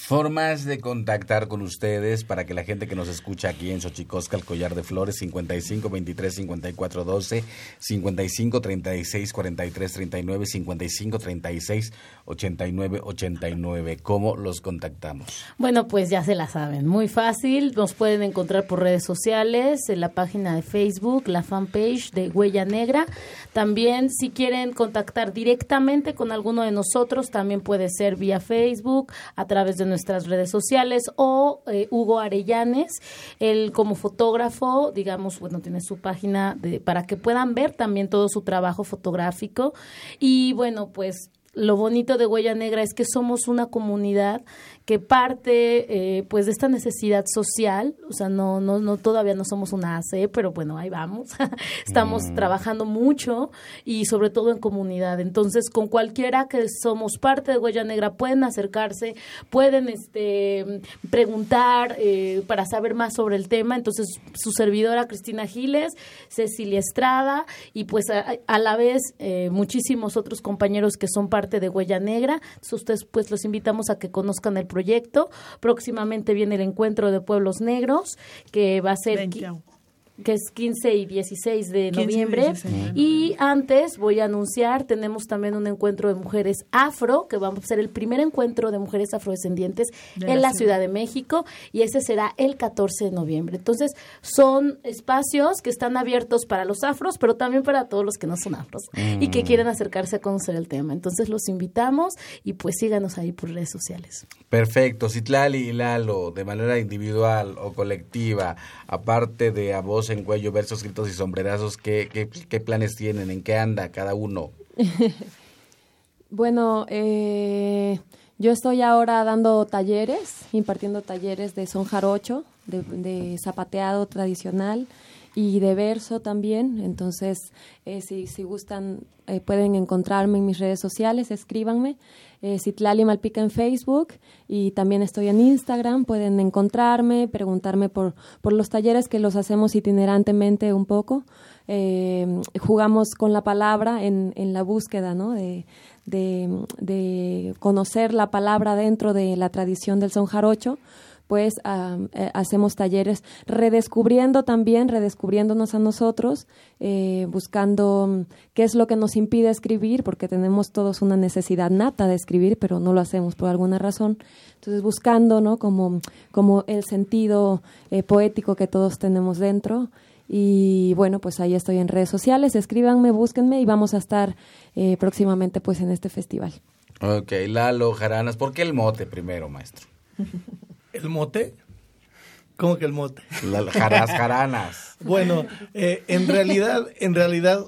Formas de contactar con ustedes para que la gente que nos escucha aquí en Xochicosca, el Collar de Flores, 55 23 54 12, 55 36 43 39, 55 36 89 89. ¿Cómo los contactamos? Bueno, pues ya se la saben, muy fácil. Nos pueden encontrar por redes sociales, en la página de Facebook, la fanpage de Huella Negra. También, si quieren contactar directamente con alguno de nosotros, también puede ser vía Facebook, a través de nuestras redes sociales o eh, Hugo Arellanes, él como fotógrafo, digamos, bueno, tiene su página de, para que puedan ver también todo su trabajo fotográfico y bueno, pues lo bonito de Huella Negra es que somos una comunidad que parte eh, pues de esta necesidad social, o sea, no, no, no todavía no somos una AC, pero bueno, ahí vamos, [LAUGHS] estamos mm. trabajando mucho y sobre todo en comunidad, entonces con cualquiera que somos parte de Huella Negra pueden acercarse, pueden este preguntar eh, para saber más sobre el tema, entonces su servidora Cristina Giles, Cecilia Estrada y pues a, a la vez eh, muchísimos otros compañeros que son parte de Huella Negra, entonces ustedes pues los invitamos a que conozcan el proyecto proyecto. Próximamente viene el encuentro de pueblos negros, que va a ser... 20 que es 15 y 16 de noviembre. Y, antes voy a anunciar, tenemos también un encuentro de mujeres afro, que vamos a ser el primer encuentro de mujeres afrodescendientes de en la, ciudad. ciudad de México, y ese será el 14 de noviembre. Entonces, son espacios que están abiertos para los afros, pero también para todos los que no son afros y que Mm. quieren acercarse a conocer el tema. Entonces, los invitamos y pues síganos ahí por redes sociales. Perfecto. Citlali y Lalo, de manera individual o colectiva, aparte de a voz en cuello, versos, gritos y sombrerazos, ¿qué, qué, qué planes tienen? ¿En qué anda cada uno? [LAUGHS] Bueno, eh, yo estoy ahora dando talleres, impartiendo talleres de son jarocho, de, de zapateado tradicional y de verso también. Entonces, eh, si, si gustan, eh, pueden encontrarme en mis redes sociales, escríbanme. Eh, Citlali Malpica en Facebook y también estoy en Instagram. Pueden encontrarme, preguntarme por, por los talleres que los hacemos itinerantemente un poco. Eh, jugamos con la palabra en, en la búsqueda ¿no? de, de, de conocer la palabra dentro de la tradición del son jarocho pues eh, hacemos talleres redescubriendo también, redescubriéndonos a nosotros, eh, buscando um, qué es lo que nos impide escribir, porque tenemos todos una necesidad nata de escribir, pero no lo hacemos por alguna razón. Entonces buscando, ¿no? Como, como el sentido eh, poético que todos tenemos dentro. Y bueno, pues ahí estoy en redes sociales, escríbanme, búsquenme y vamos a estar eh, próximamente pues en este festival. Ok, Lalo, Jaranas, ¿por qué el mote primero, maestro? [LAUGHS] ¿El mote? ¿Cómo que el mote? La, jaras, jaranas. [LAUGHS] Bueno, eh, en realidad, en realidad,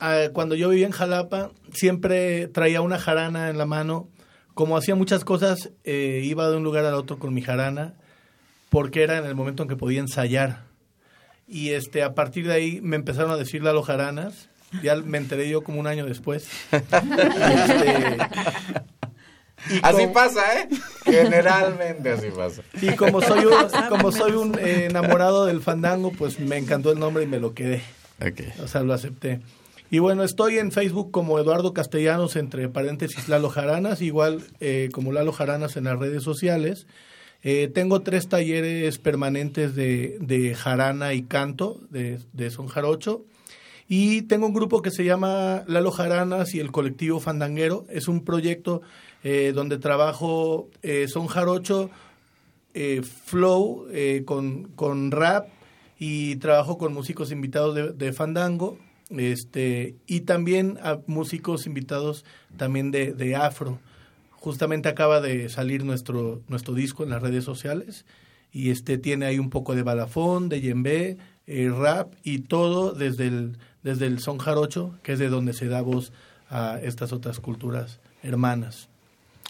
eh, cuando yo vivía en Jalapa, siempre traía una jarana en la mano. Como hacía muchas cosas, eh, iba de un lugar al otro con mi jarana, porque era en el momento en que podía ensayar. Y este, a partir de ahí me empezaron a decir Lalo Jaranas. Ya me enteré yo como un año después. [LAUGHS] Este, y así pasa, ¿eh? Generalmente así pasa. Y como soy un, como soy un eh, enamorado del fandango, pues me encantó el nombre y me lo quedé. Okay. O sea, lo acepté. Y bueno, estoy en Facebook como Eduardo Castellanos, entre paréntesis Lalo Jaranas, igual eh, como Lalo Jaranas en las redes sociales. Eh, tengo tres talleres permanentes de, de jarana y canto, de, de son jarocho. Y tengo un grupo que se llama Lalo Jaranas y el colectivo Fandanguero. Es un proyecto eh, donde trabajo eh, son jarocho, eh, flow eh, con, con rap y trabajo con músicos invitados de, fandango este y también a músicos invitados también de, de afro. Justamente acaba de salir nuestro, nuestro disco en las redes sociales y este tiene ahí un poco de balafón, de yembe, eh, rap y todo desde el, desde el son jarocho, que es de donde se da voz a estas otras culturas hermanas.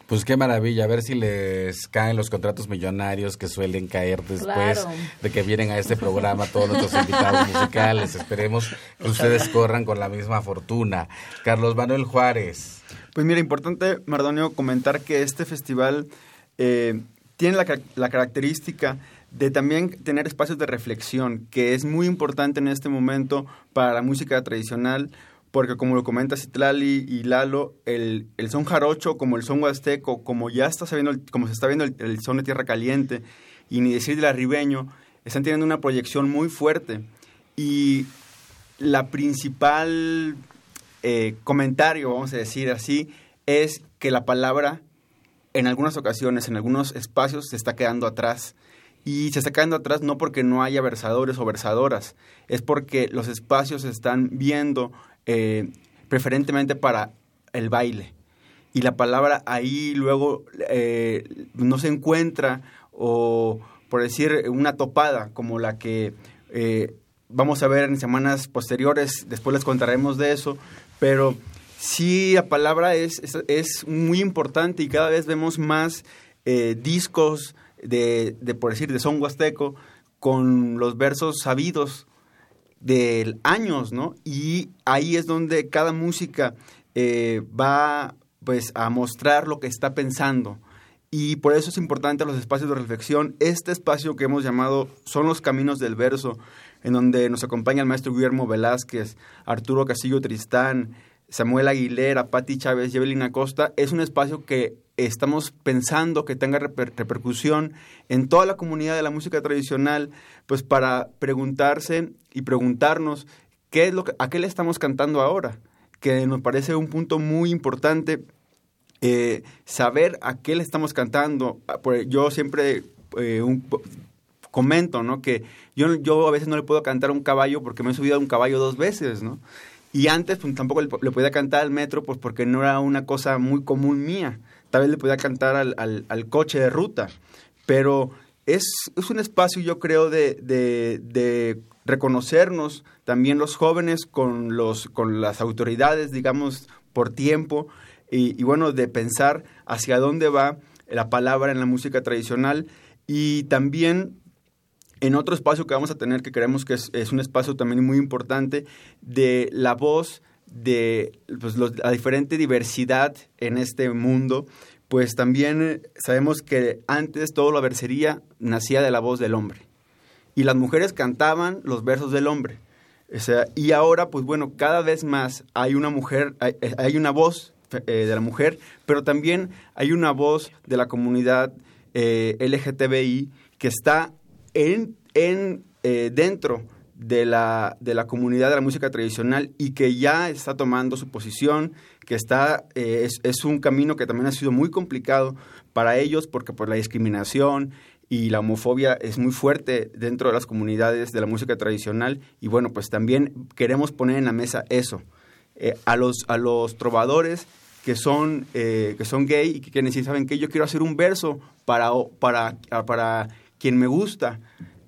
Pues qué maravilla, a ver si les caen los contratos millonarios que suelen caer después Claro. de que vienen a este programa todos nuestros invitados [LAUGHS] musicales. Esperemos que ustedes corran con la misma fortuna. Carlos Manuel Juárez. Pues mira, importante, Mardonio, comentar que este festival eh, tiene la, la característica de también tener espacios de reflexión, que es muy importante en este momento para la música tradicional, porque como lo comenta Citlali y Lalo, el, el son jarocho, como el son huasteco, como ya está sabiendo, como se está viendo el, son de tierra caliente, y ni decir del arribeño, están teniendo una proyección muy fuerte. Y la principal eh, comentario, vamos a decir así, es que la palabra en algunas ocasiones, en algunos espacios, se está quedando atrás. Y se está quedando atrás no porque no haya versadores o versadoras, es porque los espacios se están viendo eh, preferentemente para el baile. Y la palabra ahí luego eh, no se encuentra o, por decir, una topada como la que eh, vamos a ver en semanas posteriores, después les contaremos de eso, pero sí la palabra es, es, muy importante y cada vez vemos más discos de, de, por decir, de son huasteco con los versos sabidos de años, ¿no? Y ahí es donde cada música eh, va pues a mostrar lo que está pensando. Y por eso es importante los espacios de reflexión. Este espacio que hemos llamado Son los Caminos del Verso, en donde nos acompaña el maestro Guillermo Velázquez, Arturo Castillo Tristán, Samuel Aguilera, Patti Chávez Evelyn Acosta, es un espacio que estamos pensando que tenga reper repercusión en toda la comunidad de la música tradicional, pues para preguntarse y preguntarnos qué es lo a qué le estamos cantando ahora, que nos parece un punto muy importante eh, saber a qué le estamos cantando. Yo siempre eh, comento, ¿no? Que yo, yo a veces no le puedo cantar a un caballo porque me he subido a un caballo dos veces, ¿no? Y antes pues, tampoco le, podía cantar al metro pues porque no era una cosa muy común mía. Tal vez le podía cantar al, al, al coche de ruta. Pero es, es, un espacio, yo creo, de, de, de, reconocernos también los jóvenes con, los, con las autoridades, digamos, por tiempo. Y, y bueno, de pensar hacia dónde va la palabra en la música tradicional. Y también en otro espacio que vamos a tener, que creemos que es, un espacio también muy importante, de la voz de pues, la diferente diversidad en este mundo, pues también sabemos que antes todo la versería nacía de la voz del hombre. Y las mujeres cantaban los versos del hombre. O sea, y ahora, pues bueno, cada vez más hay una mujer, hay, hay una voz eh, de la mujer, pero también hay una voz de la comunidad eh, LGTBI que está en, en eh, dentro de la, de la comunidad de la música tradicional y que ya está tomando su posición, que está, eh, es, es, un camino que también ha sido muy complicado para ellos porque por la discriminación y la homofobia es muy fuerte dentro de las comunidades de la música tradicional y bueno, pues también queremos poner en la mesa eso, eh, a, los, a los trovadores que son, eh, que son gay y que quieren decir, ¿saben qué? Yo quiero hacer un verso para, para, para quien me gusta.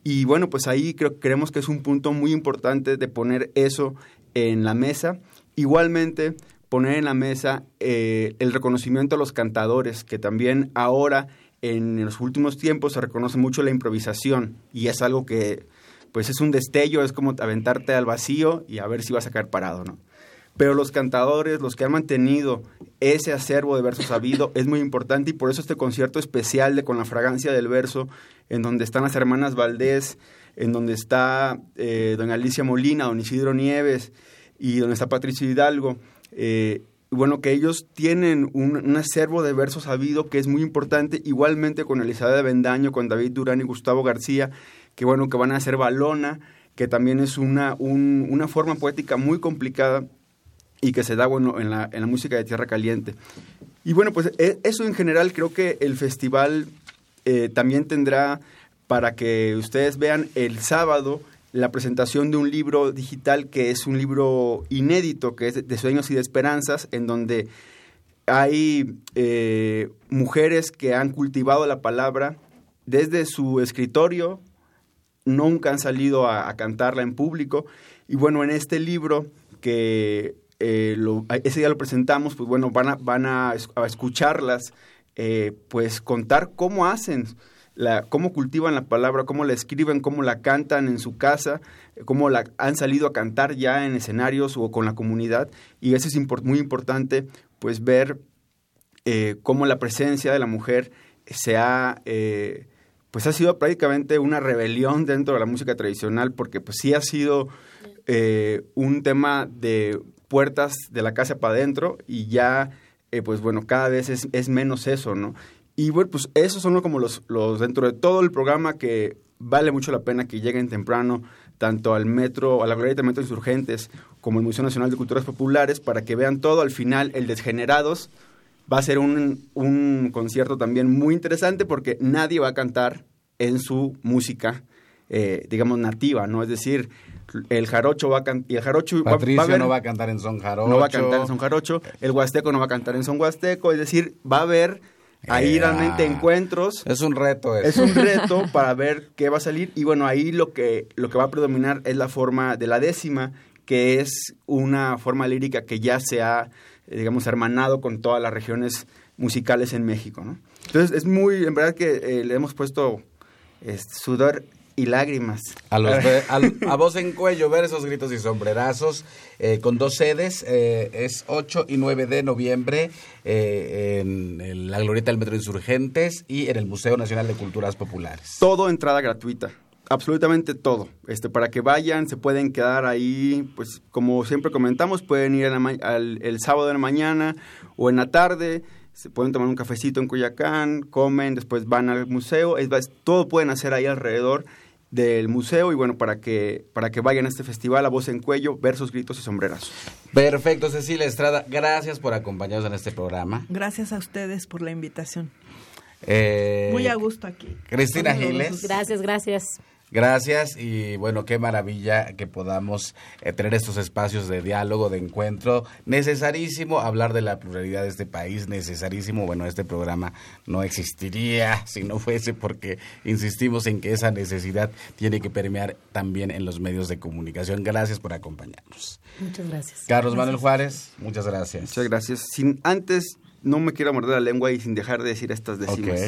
Y bueno, pues ahí creo, creemos que es un punto muy importante de poner eso en la mesa. Igualmente, poner en la mesa eh, el reconocimiento a los cantadores, que también ahora en los últimos tiempos se reconoce mucho la improvisación y es algo que pues es un destello, es como aventarte al vacío y a ver si vas a caer parado, ¿no? Pero los cantadores, los que han mantenido ese acervo de versos sabido, es muy importante y por eso este concierto especial de Con la fragancia del verso, en donde están las hermanas Valdés, en donde está eh, doña Alicia Molina, don Isidro Nieves y donde está Patricio Hidalgo, eh, bueno, que ellos tienen un, acervo de versos sabido que es muy importante, igualmente con Elizabeth Bendaño, con David Durán y Gustavo García, que bueno, que van a hacer balona, que también es una, una forma poética muy complicada y que se da bueno en la, en la música de Tierra Caliente. Y bueno, pues e, eso en general creo que el festival eh, también tendrá para que ustedes vean el sábado la presentación de un libro digital que es un libro inédito, que es de sueños y de esperanzas, en donde hay eh, mujeres que han cultivado la palabra desde su escritorio, nunca han salido a, cantarla en público. Y bueno, en este libro que eh, ese día lo presentamos, pues bueno, van a, van a, escucharlas, eh, pues contar cómo hacen la, cómo cultivan la palabra, cómo la escriben, cómo la cantan en su casa, cómo la han salido a cantar ya en escenarios o con la comunidad. Y eso es muy importante, pues ver eh, cómo la presencia de la mujer se ha, eh, pues ha sido prácticamente una rebelión dentro de la música tradicional, porque pues sí ha sido eh, un tema de puertas de la casa para adentro y ya, pues bueno, cada vez es, es menos eso, ¿no? Y bueno, pues esos son como los, los dentro de todo el programa que vale mucho la pena que lleguen temprano tanto al metro, a la Glorieta de Metro Insurgentes, como el Museo Nacional de Culturas Populares, para que vean todo. Al final, el Desgenerados va a ser un, un concierto también muy interesante porque nadie va a cantar en su música, eh, digamos, nativa, ¿no? Es decir, el jarocho va a cantar, y el jarocho Patricio va, no va a cantar en son jarocho. No va a cantar en son jarocho, el huasteco no va a cantar en son huasteco, es decir, va a haber Ahí realmente encuentros. Es un reto eso. Es un [LAUGHS] reto para ver qué va a salir. Y bueno, ahí lo que, lo que va a predominar es la forma de la décima, que es una forma lírica que ya se ha, eh, digamos, hermanado con todas las regiones musicales en México. ¿no? Entonces, es muy, en verdad que eh, le hemos puesto este, sudor y lágrimas. A, los, [LAUGHS] a, voz en cuello, ver esos gritos y sombrerazos eh, con dos sedes. Eh, es 8 y 9 de noviembre eh, en, la Glorieta del Metro Insurgentes y en el Museo Nacional de Culturas Populares. Todo entrada gratuita. Absolutamente todo. Este, para que vayan, se pueden quedar ahí, pues como siempre comentamos, pueden ir el sábado de la mañana o en la tarde se pueden tomar un cafecito en Coyacán, comen, después van al museo, es, todo pueden hacer ahí alrededor del museo y bueno, para que, para que vayan a este festival a voz en cuello, versos, gritos y sombreras. Perfecto, Cecilia Estrada, gracias por acompañarnos en este programa. Gracias a ustedes por la invitación. Eh, Muy a gusto aquí. Cristina Giles. Gracias, gracias. Gracias y bueno, qué maravilla que podamos eh, tener estos espacios de diálogo, de encuentro. Necesarísimo hablar de la pluralidad de este país, necesarísimo. Bueno, este programa no existiría [LAUGHS] si no fuese porque insistimos en que esa necesidad tiene que permear también en los medios de comunicación. Gracias por acompañarnos. Muchas gracias. Carlos Manuel Juárez, muchas gracias. Muchas gracias. Sin antes, no me quiero morder la lengua y sin dejar de decir estas decimas.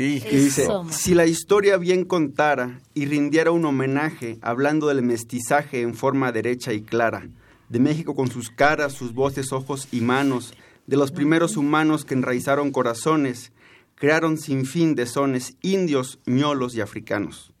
Y, dice, si la historia bien contara y rindiera un homenaje hablando del mestizaje en forma derecha y clara, de México con sus caras, sus voces, ojos y manos, de los primeros humanos que enraizaron corazones, crearon sin fin de sones indios, ñolos y africanos.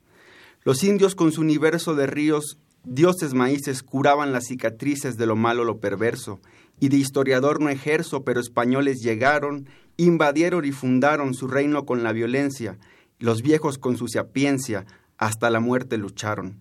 Los indios con su universo de ríos, dioses maíces, curaban las cicatrices de lo malo, lo perverso, y de historiador no ejerzo, pero españoles llegaron invadieron y fundaron su reino con la violencia, los viejos con su sapiencia hasta la muerte lucharon.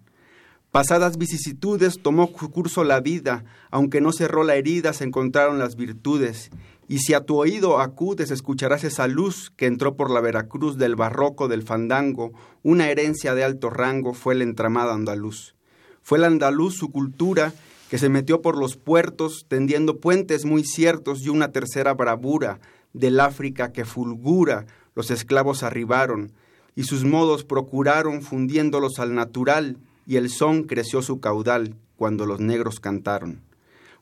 Pasadas vicisitudes tomó curso la vida, aunque no cerró la herida, se encontraron las virtudes. Y si a tu oído acudes, escucharás esa luz que entró por la Veracruz del barroco del fandango, una herencia de alto rango fue el entramado andaluz. Fue el andaluz su cultura que se metió por los puertos, tendiendo puentes muy ciertos y una tercera bravura, del África que fulgura, los esclavos arribaron, y sus modos procuraron fundiéndolos al natural, y el son creció su caudal cuando los negros cantaron.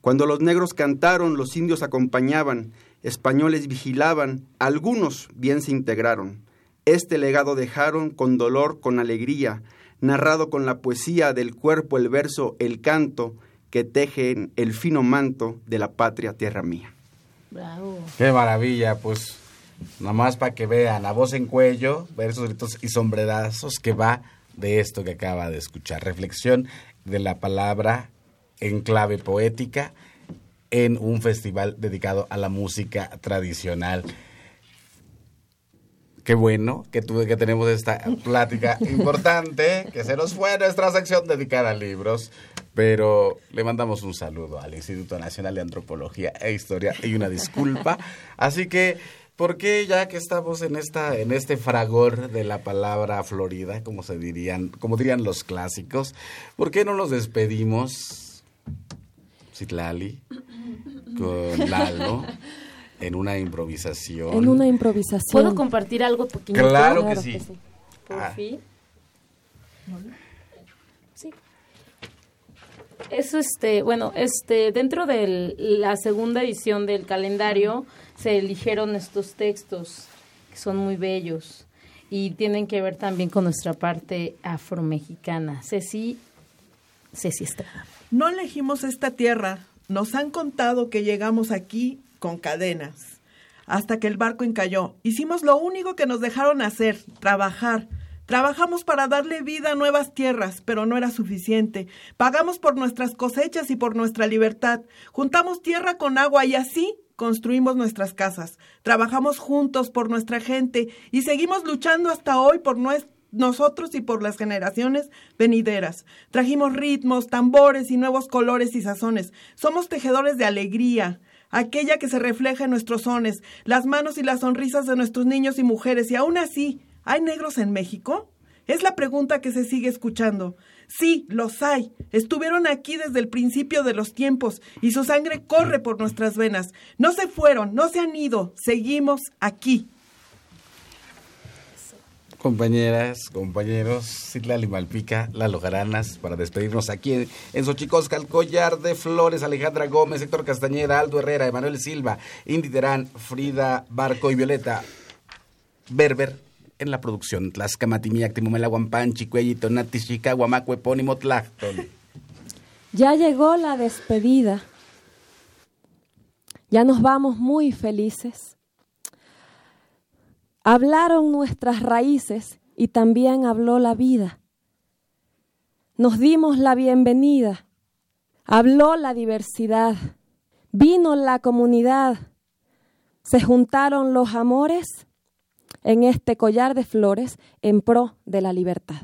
Cuando los negros cantaron, los indios acompañaban, españoles vigilaban, algunos bien se integraron. Este legado dejaron con dolor, con alegría, narrado con la poesía del cuerpo, el verso, el canto, que tejen el fino manto de la patria tierra mía. Bravo. Qué maravilla, pues nada más para que vean a voz en cuello, versos, gritos y sombrerazos que va de esto que acaba de escuchar. Reflexión de la palabra en clave poética en un festival dedicado a la música tradicional. Qué bueno que, tuve, que tenemos esta plática [LAUGHS] importante, que se nos fue nuestra sección dedicada a libros, pero le mandamos un saludo al Instituto Nacional de Antropología e Historia y una disculpa. Así que, ¿por qué ya que estamos en esta en este fragor de la palabra Florida, como se dirían, como dirían los clásicos, ¿por qué no nos despedimos Citlali con Lalo? [LAUGHS] En una improvisación. En una improvisación. ¿Puedo compartir algo pequeño? Claro, que sí. Por Ah. fin. Sí. Eso, este, bueno, este, dentro de la segunda edición del calendario se eligieron estos textos que son muy bellos y tienen que ver también con nuestra parte afromexicana. Ceci, Ceci Estrada. No elegimos esta tierra. Nos han contado que llegamos aquí con cadenas. Hasta que el barco encalló. Hicimos lo único que nos dejaron hacer, trabajar. Trabajamos para darle vida a nuevas tierras, pero no era suficiente. Pagamos por nuestras cosechas y por nuestra libertad. Juntamos tierra con agua y así construimos nuestras casas. Trabajamos juntos por nuestra gente y seguimos luchando hasta hoy por nosotros y por las generaciones venideras. Trajimos ritmos, tambores y nuevos colores y sazones. Somos tejedores de alegría, aquella que se refleja en nuestros sones, las manos y las sonrisas de nuestros niños y mujeres. Y aún así, ¿hay negros en México? Es la pregunta que se sigue escuchando. Sí, los hay. Estuvieron aquí desde el principio de los tiempos y su sangre corre por nuestras venas. No se fueron, no se han ido. Seguimos aquí. Compañeras, compañeros, Citlali Malpica, Lalo Jaranas, para despedirnos aquí en, en Xochicosca, el collar de flores, Alejandra Gómez, Héctor Castañeda, Aldo Herrera, Emanuel Silva, Indy Terán, Frida Barco y Violeta Berber en la producción. Tlaxcamatimiac, Timumela, Guampanchi, Cuelli, Tonati, Chicago, Epónimo, Tlacton. Ya llegó la despedida. Ya nos vamos muy felices. Hablaron nuestras raíces y también habló la vida. Nos dimos la bienvenida. Habló la diversidad. Vino la comunidad. Se juntaron los amores en este collar de flores en pro de la libertad.